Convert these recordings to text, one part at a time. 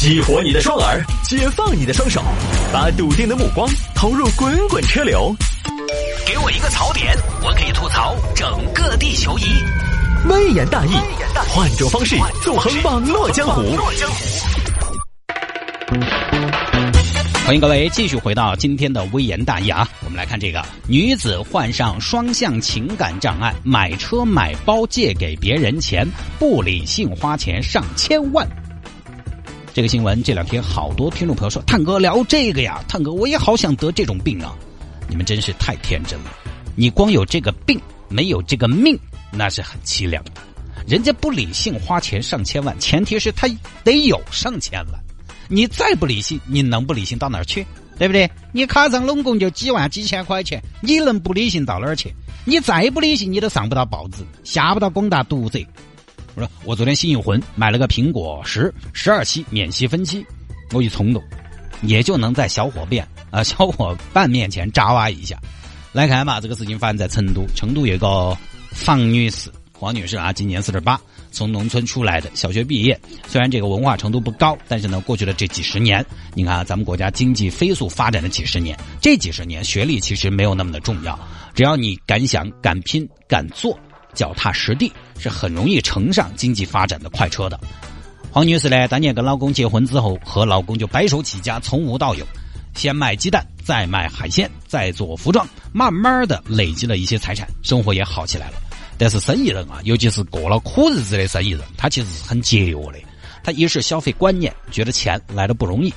激活你的双耳，解放你的双手，把笃定的目光投入滚滚车流。给我一个槽点，我可以吐槽整个地球仪。微言大义，换种方式纵横网络江湖。欢迎各位继续回到今天的微言大义啊！我们来看这个女子患上双向情感障碍，买车买包借给别人钱，不理性花钱上千万。这个新闻这两天好多听众朋友说：“探哥聊这个呀，探哥我也好想得这种病啊！”你们真是太天真了，你光有这个病没有这个命，那是很凄凉的。人家不理性花钱上千万，前提是他得有上千万。你再不理性，你能不理性到哪儿去？对不对？你卡上拢共就几万几千块钱，你能不理性到哪儿去？你再不理性，你都上不到报纸，下不到广大读者。我说我昨天心一魂，买了个苹果十十二期免息分期，我一冲动，也就能在小伙伴啊小伙伴面前扎哇一下。来看嘛，这个事情发生在成都，成都有个房女士。黄女士啊，今年四十八，从农村出来的，小学毕业。虽然这个文化程度不高，但是呢，过去的这几十年，你看啊咱们国家经济飞速发展的几十年，这几十年学历其实没有那么的重要，只要你敢想、敢拼、敢做，脚踏实地，是很容易乘上经济发展的快车的。黄女士呢，当年跟老公结婚之后，和老公就白手起家，从无到有，先卖鸡蛋，再卖海鲜，再做服装，慢慢的累积了一些财产，生活也好起来了。但是生意人啊，尤其是过了苦日子的生意人，他其实是很节约的。他一是消费观念觉得钱来的不容易，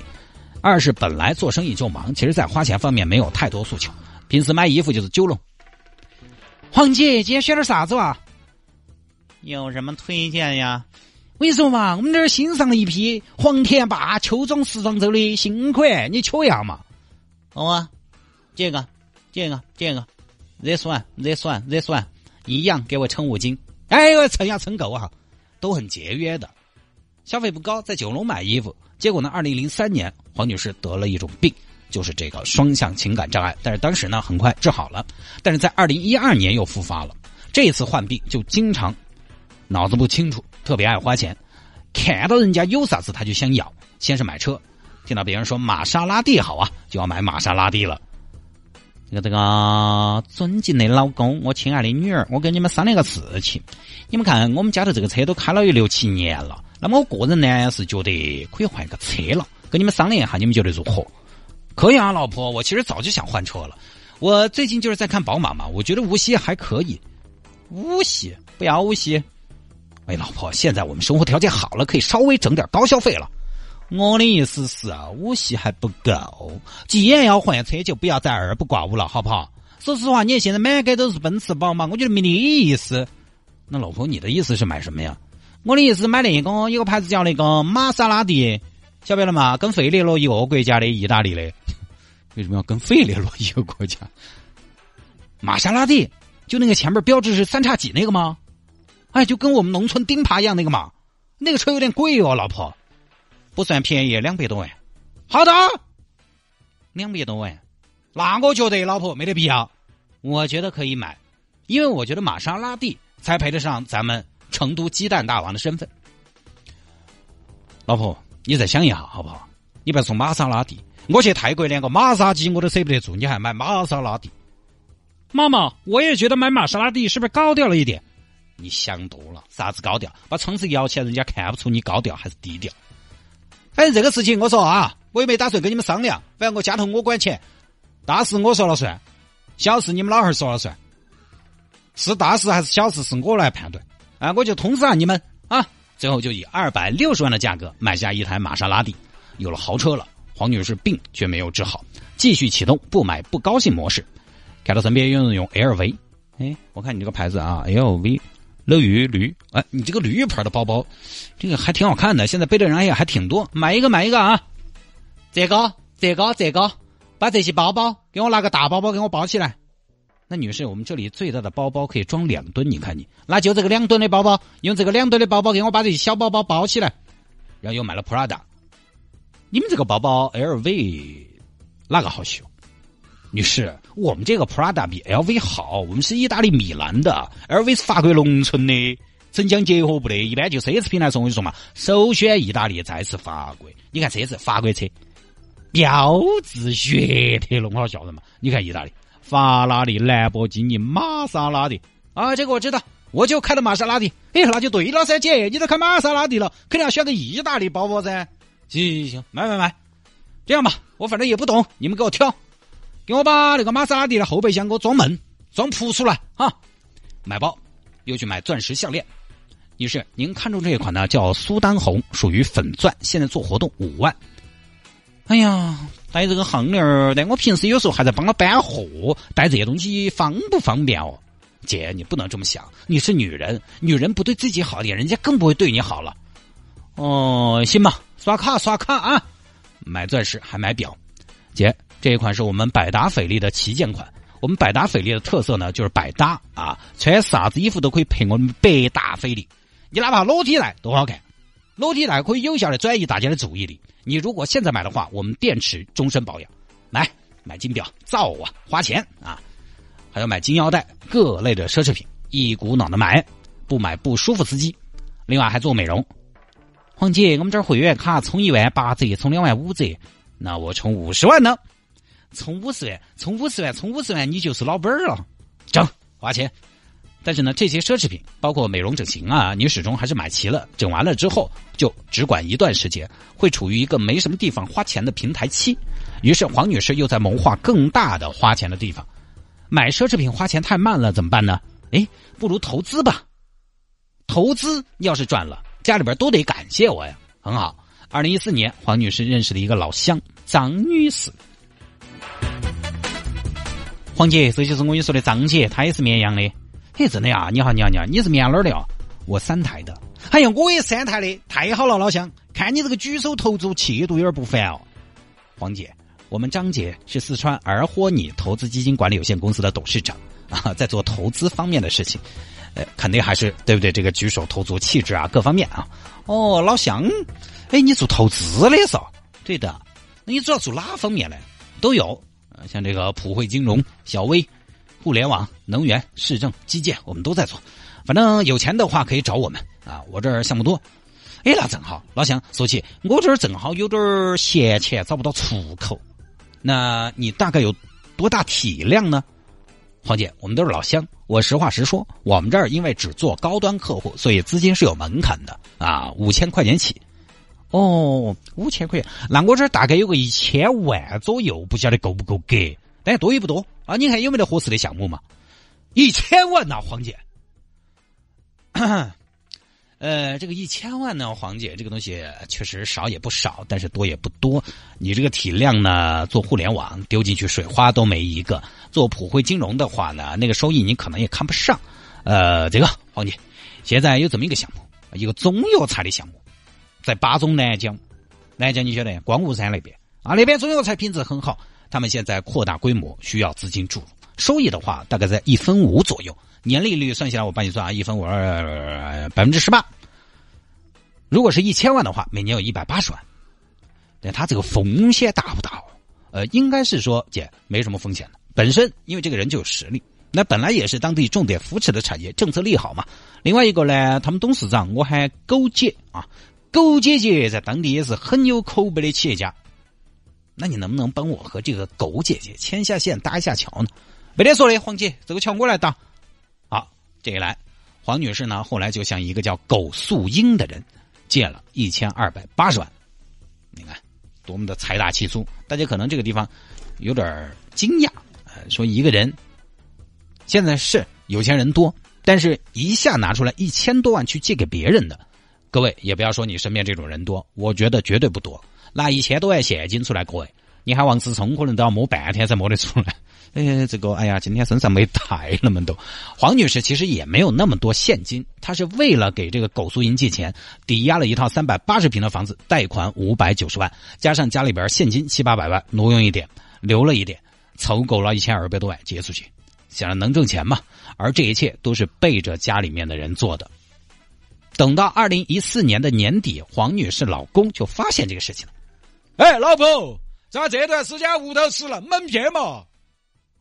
二是本来做生意就忙，其实在花钱方面没有太多诉求。平时买衣服就是九龙。黄姐，今天选点啥子哇？有什么推荐呀？我跟你说嘛，我们这儿新上了一批黄田坝秋装时装周的新款，你瞧一下嘛。好啊，这个，这个，这个，this one，this one，this one。一样给我称五斤，哎，我称呀称够啊，都很节约的，消费不高，在九龙买衣服。结果呢，二零零三年黄女士得了一种病，就是这个双向情感障碍。但是当时呢，很快治好了。但是在二零一二年又复发了，这次患病就经常脑子不清楚，特别爱花钱，看到人家有啥子他就想要。先是买车，听到别人说玛莎拉蒂好啊，就要买玛莎拉蒂了。这个这个尊敬的老公，我亲爱的女儿，我跟你们商量个事情。你们看，我们家的这个车都开了有六七年了，那么我个人呢是觉得可以换个车了。跟你们商量一下，你们觉得如何？可以啊，老婆，我其实早就想换车了。我最近就是在看宝马嘛，我觉得无锡还可以。无锡不要无锡。哎，老婆，现在我们生活条件好了，可以稍微整点高消费了。我的意思是啊，五系还不够，既然要换车，就不要再二不挂五了，好不好？说实话，你现在满街都是奔驰、宝马，我觉得没得意思。那老婆，你的意思是买什么呀？我的意思买那个，一个牌子叫那个玛莎拉蒂，晓不晓得嘛？跟费列罗一个国家的，意大利的。为什么要跟费列罗一个国家？玛莎拉蒂就那个前面标志是三叉戟那个吗？哎，就跟我们农村钉耙一样那个嘛。那个车有点贵哦，老婆。不算便宜，两百多万。好的，两百多万。那我觉得老婆没得必要。我觉得可以买，因为我觉得玛莎拉蒂才配得上咱们成都鸡蛋大王的身份。老婆，你再想一下好不好？你不要说玛莎拉蒂，我去泰国连个玛莎鸡我都舍不得住，你还买玛莎拉蒂？妈妈，我也觉得买玛莎拉蒂是不是高调了一点？你想多了，啥子高调？把窗子摇起来，人家看不出你高调还是低调。反正这个事情，我说啊，我也没打算跟你们商量。反正我家头我管钱，大事我说了算，小事你们老汉儿说了算。是大事还是小事，是我来判断。啊，我就通知下你们啊。最后就以二百六十万的价格买下一台玛莎拉蒂，有了豪车了。黄女士病却没有治好，继续启动不买不高兴模式。改到身边用用 LV，哎，我看你这个牌子啊，LV。乐于驴，哎，你这个驴牌的包包，这个还挺好看的。现在背的人也还挺多，买一个买一个啊！这个，这个，这个，把这些包包给我拿个大包包给我包起来。那女士，我们这里最大的包包可以装两吨，你看你，那就这个两吨的包包，用这个两吨的包包给我把这些小包包包起来。然后又买了 Prada，你们这个包包 LV 哪个好修？女士，我们这个 Prada 比 LV 好，我们是意大利米兰的，LV 是法国农村的，城乡结合部的，一般就奢侈品来说，我跟你说嘛，首选意大利，再次法国。你看车子，法国车，标致雪铁龙，好笑人嘛？你看意大利，法拉利、兰博基尼、玛莎拉蒂啊，这个我知道，我就开的玛莎拉蒂。哎，那就对了噻，姐，你都开玛莎拉蒂了，肯定要选个意大利包包噻。行行行，买买买。这样吧，我反正也不懂，你们给我挑，给我把那个玛莎拉蒂的后备箱给我装满，装铺出来啊！买包，又去买钻石项链。女士，您看中这一款呢？叫苏丹红，属于粉钻，现在做活动五万。哎呀，带这个项链儿，但我平时有时候还在帮他搬货，带这些东西方不方便哦？姐，你不能这么想，你是女人，女人不对自己好点，人家更不会对你好了。哦，行吧，刷卡刷卡啊！买钻石还买表，姐，这一款是我们百达翡丽的旗舰款。我们百达翡丽的特色呢，就是百搭啊，穿啥子衣服都可以配我们百达翡丽。你哪怕裸体来都好看，裸体来可以有效的转移大家的注意力。你如果现在买的话，我们电池终身保养。来买金表，造啊，花钱啊！还要买金腰带，各类的奢侈品，一股脑的买，不买不舒服司机。另外还做美容。黄姐，我们这儿会员卡充一万八折，充两万五折，那我充五十万呢？充五十万，充五十万，充五十万，你就是老本儿了。整，花钱。但是呢，这些奢侈品，包括美容整形啊，你始终还是买齐了，整完了之后就只管一段时间，会处于一个没什么地方花钱的平台期。于是黄女士又在谋划更大的花钱的地方。买奢侈品花钱太慢了，怎么办呢？哎，不如投资吧。投资要是赚了。家里边都得感谢我呀，很好。二零一四年，黄女士认识了一个老乡张女士。黄姐，这就是我跟你说的张姐，她也是绵阳的。嘿，真的呀？你好，你好，你好，你是绵阳哪儿的哦？我三台的。哎呀，我也三台的，太好了，老乡。看你这个举手投足气度有点不凡哦。黄姐，我们张姐是四川尔霍尼投资基金管理有限公司的董事长啊，在做投资方面的事情。呃，肯定还是对不对？这个举手投足、气质啊，各方面啊。哦，老乡，哎，你做投资的是？对的。那你主要做哪方面呢？都有。像这个普惠金融、小微、互联网、能源、市政、基建，我们都在做。反正有钱的话可以找我们啊，我这儿项目多。哎，那正好，老乡，说起我这儿正好有点闲钱，找不到出口。那你大概有多大体量呢？黄姐，我们都是老乡。我实话实说，我们这儿因为只做高端客户，所以资金是有门槛的啊，五千块钱起。哦，五千块钱，那我这儿大概有个一千万左右，不晓得够不够格？但多也不多啊。你看有没得合适的项目嘛？一千万呐，黄姐。呃，这个一千万呢，黄姐，这个东西确实少也不少，但是多也不多。你这个体量呢，做互联网丢进去水花都没一个；做普惠金融的话呢，那个收益你可能也看不上。呃，这个黄姐，现在有这么一个项目，一个中药材的项目，在巴中南江，南江你晓得，光雾山那边啊，那边中药材品质很好，他们现在扩大规模，需要资金注入，收益的话大概在一分五左右。年利率算下来，我帮你算啊，一分五二百分之十八。如果是一千万的话，每年有一百八十万。但他这个风险大不大？呃，应该是说姐没什么风险的。本身因为这个人就有实力，那本来也是当地重点扶持的产业，政策利好嘛。另外一个呢，他们董事长我喊狗姐啊，狗姐姐在当地也是很有口碑的企业家。那你能不能帮我和这个狗姐姐牵下线，搭一下桥呢？没得说的，黄姐，这个桥我来搭。这一来，黄女士呢，后来就向一个叫苟素英的人借了一千二百八十万。你看，多么的财大气粗！大家可能这个地方有点惊讶，说一个人现在是有钱人多，但是一下拿出来一千多万去借给别人的，各位也不要说你身边这种人多，我觉得绝对不多。拿一千多万现金出来，各位，你还王思聪可能都要摸半天才摸得出来。哎，这个，哎呀，今天身上没带那么多。黄女士其实也没有那么多现金，她是为了给这个苟素英借钱，抵押了一套三百八十平的房子，贷款五百九十万，加上家里边现金七八百万，挪用一点，留了一点，凑够了一千二百多万借出去，想着能挣钱嘛。而这一切都是背着家里面的人做的。等到二零一四年的年底，黄女士老公就发现这个事情了。哎，老婆，咋这段时间屋头吃那么偏嘛？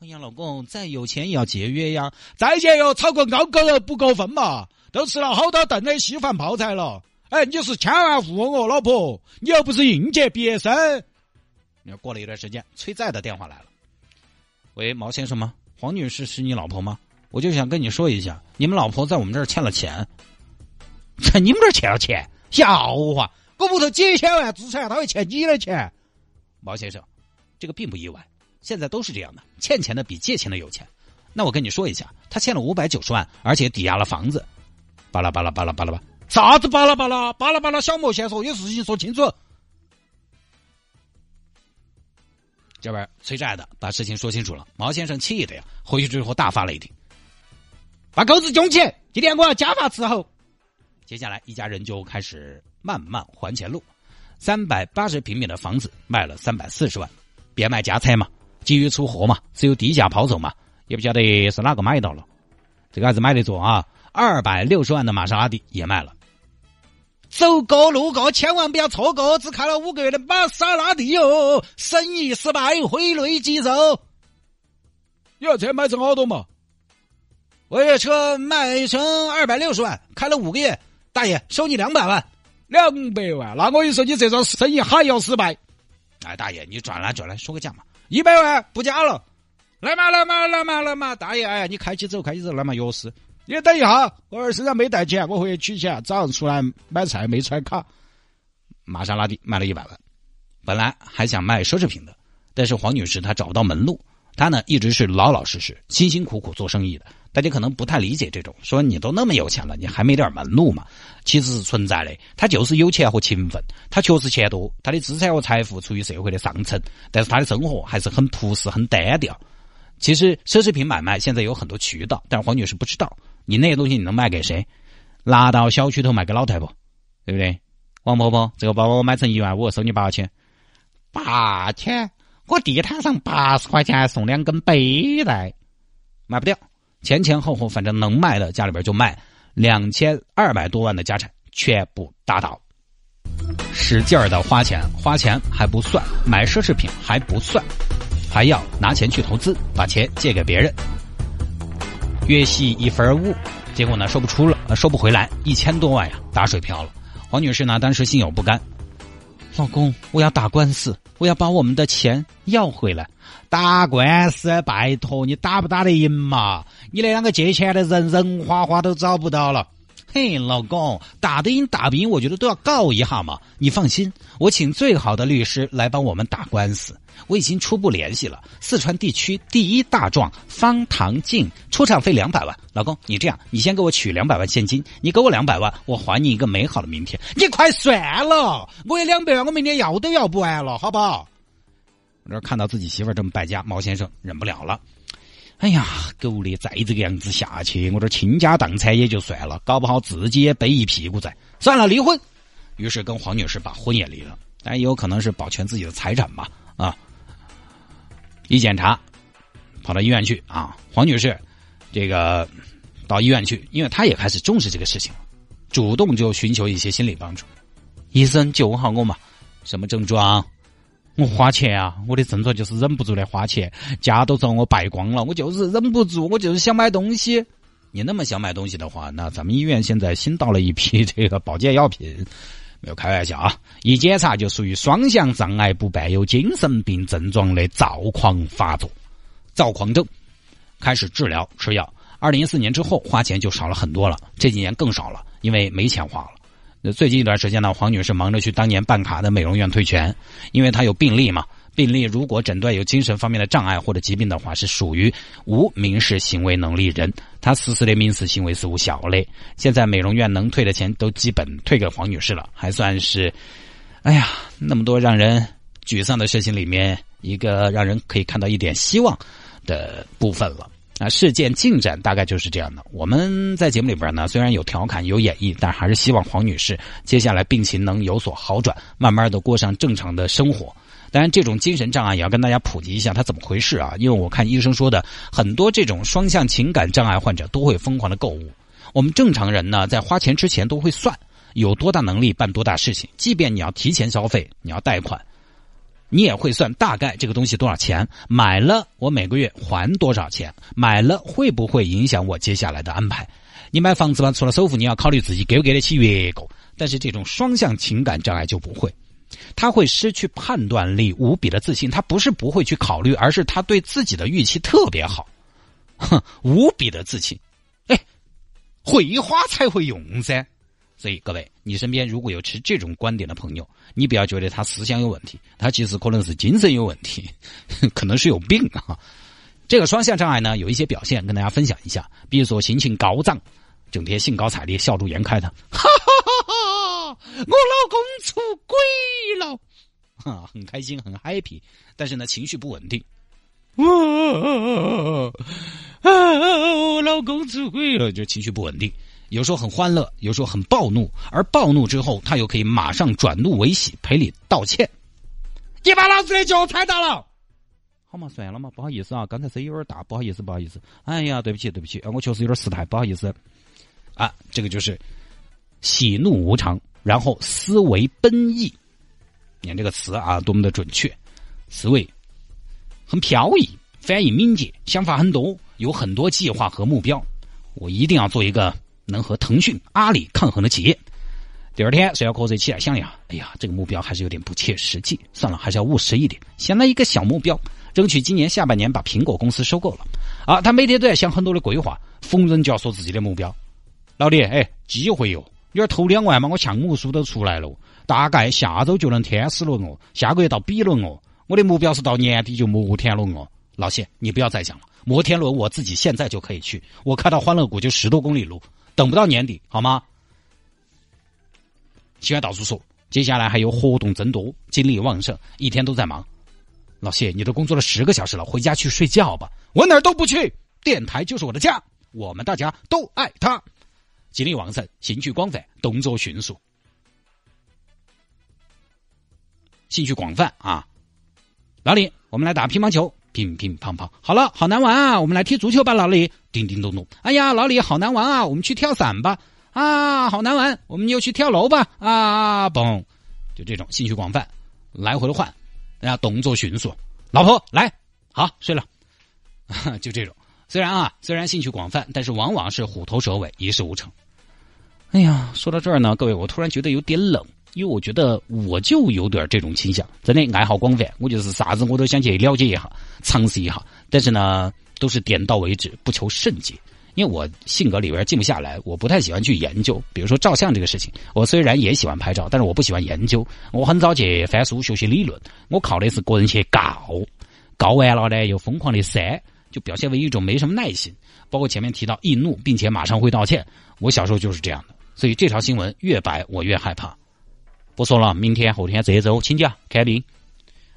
哎呀，老公，再有钱也要节约呀！再节约，炒个高高不过分嘛？都吃了好多顿的稀饭泡菜了。哎，你是千万富翁哦，老婆，你又不是应届毕业生。你过了一段时间，催债的电话来了。喂，毛先生吗？黄女士是你老婆吗？我就想跟你说一下，你们老婆在我们这儿欠了钱，在你们这儿欠了钱，笑话！我屋头几千万资产，他会欠你的钱？毛先生，这个并不意外，现在都是这样的，欠钱的比借钱的有钱。那我跟你说一下，他欠了五百九十万，而且抵押了房子。巴拉巴拉巴拉巴拉巴，啥子巴拉巴拉巴拉巴拉？小莫先说，有事情说清楚。这边催债的把事情说清楚了，毛先生气的呀，回去之后大发雷霆。把狗子揪起！今天我要加法伺候。接下来一家人就开始慢慢还钱路。三百八十平米的房子卖了三百四十万，变卖家产嘛，急于出货嘛，只有低价抛售嘛，也不晓得是哪个买到了。这个还是买得着啊！二百六十万的玛莎拉蒂也卖了。走过路过千万不要错过，只开了五个月的玛莎拉蒂哟，生意失败，挥泪即走。你要车卖成好多嘛？我这车卖成二百六十万，开了五个月，大爷收你两百万，两百万，那我跟你说你这桩生意还要失败。哎，大爷，你转来转来说个价嘛，一百万不加了，来嘛来嘛来嘛来嘛，大爷，哎，你开起走，开起走，来嘛钥匙，你等一下，我儿身上没带钱，我回去取钱，早上出来买菜没揣卡。玛莎拉蒂卖了一百万，本来还想卖奢侈品的，但是黄女士她找不到门路，她呢一直是老老实实、辛辛苦苦做生意的。大家可能不太理解这种，说你都那么有钱了，你还没点门路嘛？其实是存在的，他就是有钱和勤奋，他确实钱多，他的资产和财富处于社会的上层，但是他的生活还是很朴实、很单调。其实奢侈品买卖现在有很多渠道，但是黄女士不知道，你那些东西你能卖给谁？拿到小区头卖给老太婆，对不对？王婆婆，这个包包我买成一万五，收你八千，八千？我地摊上八十块钱送两根背带，卖不掉。前前后后，反正能卖的家里边就卖，两千二百多万的家产全部打倒，使劲儿的花钱，花钱还不算，买奢侈品还不算，还要拿钱去投资，把钱借给别人，月息一分五，结果呢收不出了，收不回来，一千多万呀，打水漂了。黄女士呢当时心有不甘，老公，我要打官司，我要把我们的钱要回来。打官司，拜托你打不打得赢嘛？你那两个借钱的人人花花都找不到了。嘿，老公，打得赢打不赢，我觉得都要告一下嘛。你放心，我请最好的律师来帮我们打官司。我已经初步联系了四川地区第一大状方唐镜，出场费两百万。老公，你这样，你先给我取两百万现金，你给我两百万，我还你一个美好的明天。你快算了，我有两百万，我明天要都要不完了，好不好？我这看到自己媳妇这么败家，毛先生忍不了了。哎呀，狗的，再这个样子下去，我这倾家荡产也就算了，搞不好自己也背一屁股债。算了，离婚。于是跟黄女士把婚也离了，但也有可能是保全自己的财产吧。啊，一检查，跑到医院去啊，黄女士，这个到医院去，因为她也开始重视这个事情了，主动就寻求一些心理帮助。医生救好我嘛？什么症状？我花钱啊！我的症状就是忍不住的花钱，家都遭我败光了，我就是忍不住，我就是想买东西。你那么想买东西的话，那咱们医院现在新到了一批这个保健药品，没有开玩笑啊！一检查就属于双向障碍不伴有精神病症状的躁狂发作，躁狂症，开始治疗吃药。二零一四年之后花钱就少了很多了，这几年更少了，因为没钱花了。最近一段时间呢，黄女士忙着去当年办卡的美容院退钱，因为她有病例嘛。病例如果诊断有精神方面的障碍或者疾病的话，是属于无民事行为能力人，她实施的民事行为是无效的。现在美容院能退的钱都基本退给黄女士了，还算是，哎呀，那么多让人沮丧的事情里面，一个让人可以看到一点希望的部分了。啊，事件进展大概就是这样的。我们在节目里边呢，虽然有调侃有演绎，但还是希望黄女士接下来病情能有所好转，慢慢的过上正常的生活。当然，这种精神障碍也要跟大家普及一下，它怎么回事啊？因为我看医生说的，很多这种双向情感障碍患者都会疯狂的购物。我们正常人呢，在花钱之前都会算有多大能力办多大事情，即便你要提前消费，你要贷款。你也会算大概这个东西多少钱，买了我每个月还多少钱，买了会不会影响我接下来的安排？你买房子嘛，除了首付，你要考虑自己给不给得起月供。但是这种双向情感障碍就不会，他会失去判断力，无比的自信。他不是不会去考虑，而是他对自己的预期特别好，哼，无比的自信。哎，会花才会用噻。所以各位，你身边如果有持这种观点的朋友，你不要觉得他思想有问题，他其实可能是精神有问题，可能是有病啊。这个双向障碍呢，有一些表现跟大家分享一下，比如说心情高涨，整天兴高采烈、笑逐颜开的，哈哈哈哈！我老公出轨了，哈，很开心，很 happy，但是呢，情绪不稳定。啊我老公出轨了，就情绪不稳定。有时候很欢乐，有时候很暴怒，而暴怒之后，他又可以马上转怒为喜，赔礼道歉。你把老子的脚踩到了，好嘛，算了嘛，不好意思啊，刚才声音有点大，不好意思，不好意思。哎呀，对不起，对不起，我确实有点失态，不好意思。啊，这个就是喜怒无常，然后思维奔逸。你看这个词啊，多么的准确，思维很飘逸，反应敏捷，想法很多，有很多计划和目标。我一定要做一个。能和腾讯、阿里抗衡的企业。第二天睡了瞌睡起来想呀，哎呀，这个目标还是有点不切实际，算了，还是要务实一点，先来一个小目标，争取今年下半年把苹果公司收购了。啊，他每天都在想很多的规划，逢人就要说自己的目标。老李，哎，机会哟，你要投两万嘛，我项目书都出来了，大概下周就能天使轮哦，下个月到 B 轮哦，我的目标是到年底就摩天轮哦。老谢，你不要再讲了，摩天轮我自己现在就可以去，我开到欢乐谷就十多公里路。等不到年底，好吗？喜欢到处说，接下来还有活动增多，精力旺盛，一天都在忙。老谢，你都工作了十个小时了，回家去睡觉吧。我哪儿都不去，电台就是我的家，我们大家都爱他。精力旺盛，兴趣广泛，动作迅速，兴趣广泛啊！老李，我们来打乒乓球。乒乒乓乓，好了，好难玩啊！我们来踢足球吧，老李。叮叮咚咚，哎呀，老李，好难玩啊！我们去跳伞吧。啊，好难玩，我们又去跳楼吧。啊，嘣，就这种兴趣广泛，来回的换，哎呀，动作迅速。老婆，来，好睡了。就这种，虽然啊，虽然兴趣广泛，但是往往是虎头蛇尾，一事无成。哎呀，说到这儿呢，各位，我突然觉得有点冷。因为我觉得我就有点这种倾向，真的爱好广泛，我就是啥子我都想去了解一下、尝试一下。但是呢，都是点到为止，不求甚解。因为我性格里边静不下来，我不太喜欢去研究。比如说照相这个事情，我虽然也喜欢拍照，但是我不喜欢研究。我很早去翻书学习理论，我靠的是个人去告，告完了呢又疯狂的删，就表现为一种没什么耐心。包括前面提到易怒，并且马上会道歉，我小时候就是这样的。所以这条新闻越白，我越害怕。不说了，明天、后天、这周请假开庭。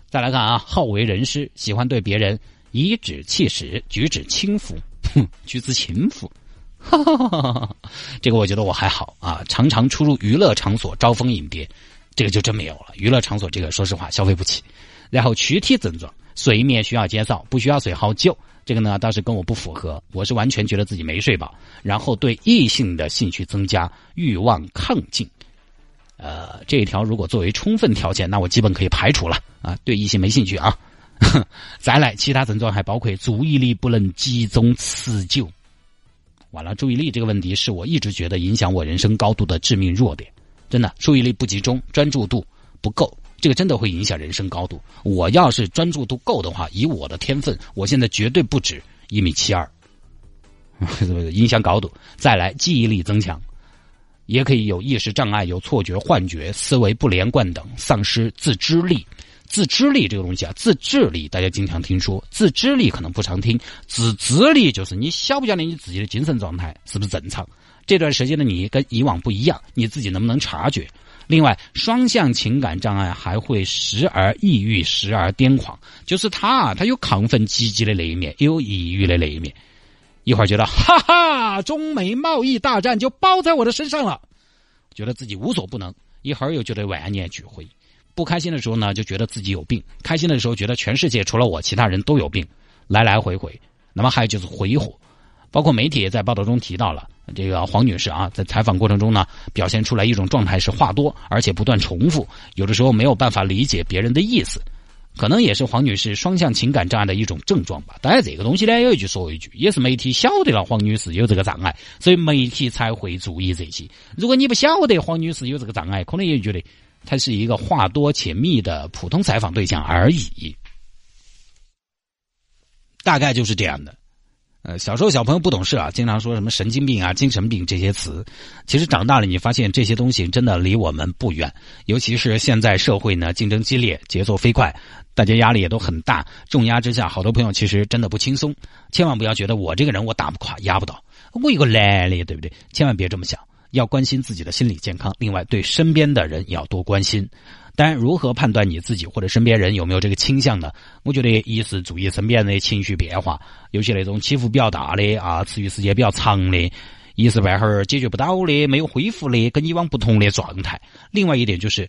再来看啊，好为人师，喜欢对别人颐指气使，举止轻浮，哼，举止轻浮，哈哈哈哈哈。这个我觉得我还好啊，常常出入娱乐场所招蜂引蝶，这个就真没有了。娱乐场所这个，说实话消费不起。然后躯体症状，睡眠需要减少，不需要睡好久，这个呢倒是跟我不符合。我是完全觉得自己没睡饱，然后对异性的兴趣增加，欲望亢进。呃，这一条如果作为充分条件，那我基本可以排除了啊，对异性没兴趣啊。再来，其他症状还包括注意力不能集中持久。完了，注意力这个问题是我一直觉得影响我人生高度的致命弱点。真的，注意力不集中，专注度不够，这个真的会影响人生高度。我要是专注度够的话，以我的天分，我现在绝对不止一米七二。影响高度。再来，记忆力增强。也可以有意识障碍、有错觉、幻觉、思维不连贯等，丧失自知力。自知力这个东西啊，自制力大家经常听。说，自知力可能不常听。自知力就是你晓不晓得你自己的精神状态是不是正常？这段时间的你跟以往不一样，你自己能不能察觉？另外，双向情感障碍还会时而抑郁，时而癫狂，就是他啊，他有亢奋积极的那一面，也有抑郁的那一面。一会儿觉得哈哈，中美贸易大战就包在我的身上了，觉得自己无所不能；一会儿又觉得万念俱灰。不开心的时候呢，就觉得自己有病；开心的时候，觉得全世界除了我，其他人都有病。来来回回。那么还有就是回火，包括媒体也在报道中提到了这个黄女士啊，在采访过程中呢，表现出来一种状态是话多，而且不断重复，有的时候没有办法理解别人的意思。可能也是黄女士双向情感障碍的一种症状吧。当然，这个东西呢，有一句说一句，也是媒体晓得了黄女士有这个障碍，所以媒体才会注意这些。如果你不晓得黄女士有这个障碍，可能也觉得她是一个话多且密的普通采访对象而已。大概就是这样的。呃，小时候小朋友不懂事啊，经常说什么神经病啊、精神病这些词。其实长大了，你发现这些东西真的离我们不远。尤其是现在社会呢，竞争激烈，节奏飞快，大家压力也都很大，重压之下，好多朋友其实真的不轻松。千万不要觉得我这个人我打不垮、压不倒，我一个男的，对不对？千万别这么想，要关心自己的心理健康。另外，对身边的人要多关心。当然，如何判断你自己或者身边人有没有这个倾向呢？我觉得一是注意身边人的情绪变化，尤其那种起伏比较大的啊，持续时间比较长的，一时半会儿解决不到的，没有恢复的，跟以往不同的状态。另外一点就是。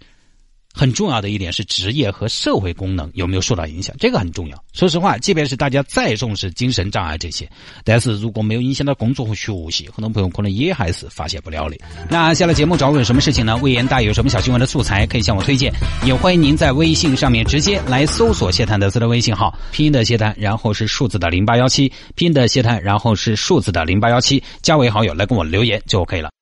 很重要的一点是职业和社会功能有没有受到影响，这个很重要。说实话，即便是大家再重视精神障碍这些，但是如果没有影响到工作和学习，很多朋友可能也还是发现不了的。那下了节目找我有什么事情呢？魏言大有什么小新闻的素材可以向我推荐，也欢迎您在微信上面直接来搜索谢探德斯的微信号，拼音的谢探，然后是数字的零八幺七，拼音的谢探，然后是数字的零八幺七，加为好友来跟我留言就可以了。